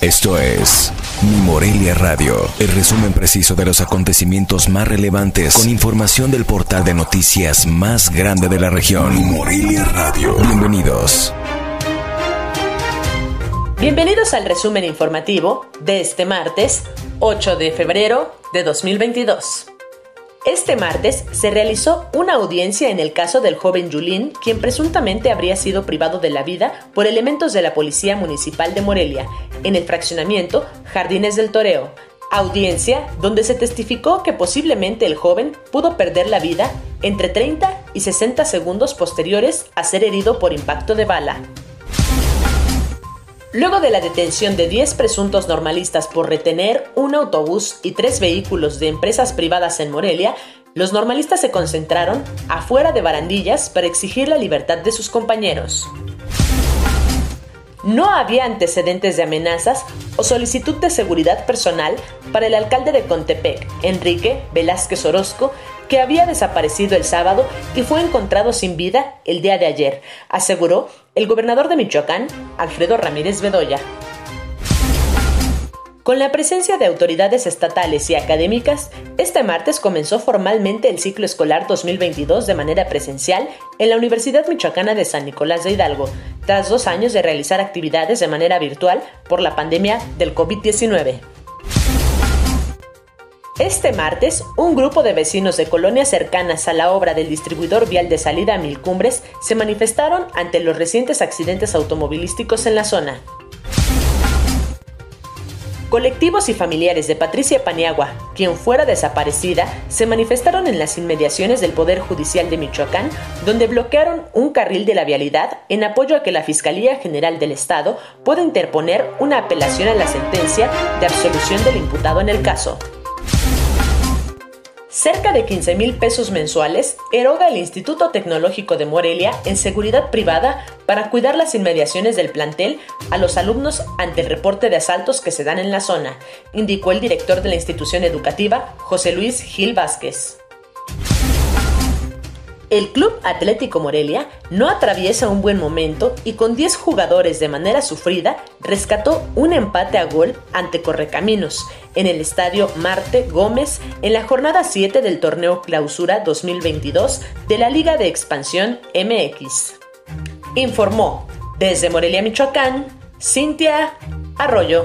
Esto es Mi Morelia Radio, el resumen preciso de los acontecimientos más relevantes con información del portal de noticias más grande de la región. Mi Morelia Radio. Bienvenidos. Bienvenidos al resumen informativo de este martes 8 de febrero de 2022. Este martes se realizó una audiencia en el caso del joven Yulín, quien presuntamente habría sido privado de la vida por elementos de la Policía Municipal de Morelia, en el fraccionamiento Jardines del Toreo. Audiencia donde se testificó que posiblemente el joven pudo perder la vida entre 30 y 60 segundos posteriores a ser herido por impacto de bala. Luego de la detención de 10 presuntos normalistas por retener un autobús y tres vehículos de empresas privadas en Morelia, los normalistas se concentraron afuera de barandillas para exigir la libertad de sus compañeros. No había antecedentes de amenazas o solicitud de seguridad personal para el alcalde de Contepec, Enrique Velázquez Orozco, que había desaparecido el sábado y fue encontrado sin vida el día de ayer, aseguró el gobernador de Michoacán, Alfredo Ramírez Bedoya. Con la presencia de autoridades estatales y académicas, este martes comenzó formalmente el ciclo escolar 2022 de manera presencial en la Universidad Michoacana de San Nicolás de Hidalgo, tras dos años de realizar actividades de manera virtual por la pandemia del COVID-19. Este martes, un grupo de vecinos de colonias cercanas a la obra del distribuidor vial de salida a Milcumbres se manifestaron ante los recientes accidentes automovilísticos en la zona. Colectivos y familiares de Patricia Paniagua, quien fuera desaparecida, se manifestaron en las inmediaciones del Poder Judicial de Michoacán, donde bloquearon un carril de la vialidad en apoyo a que la Fiscalía General del Estado pueda interponer una apelación a la sentencia de absolución del imputado en el caso. Cerca de 15 mil pesos mensuales eroga el Instituto Tecnológico de Morelia en seguridad privada para cuidar las inmediaciones del plantel a los alumnos ante el reporte de asaltos que se dan en la zona, indicó el director de la institución educativa, José Luis Gil Vázquez. El Club Atlético Morelia no atraviesa un buen momento y con 10 jugadores de manera sufrida rescató un empate a gol ante Correcaminos en el estadio Marte Gómez en la jornada 7 del torneo Clausura 2022 de la Liga de Expansión MX. Informó desde Morelia, Michoacán, Cintia Arroyo.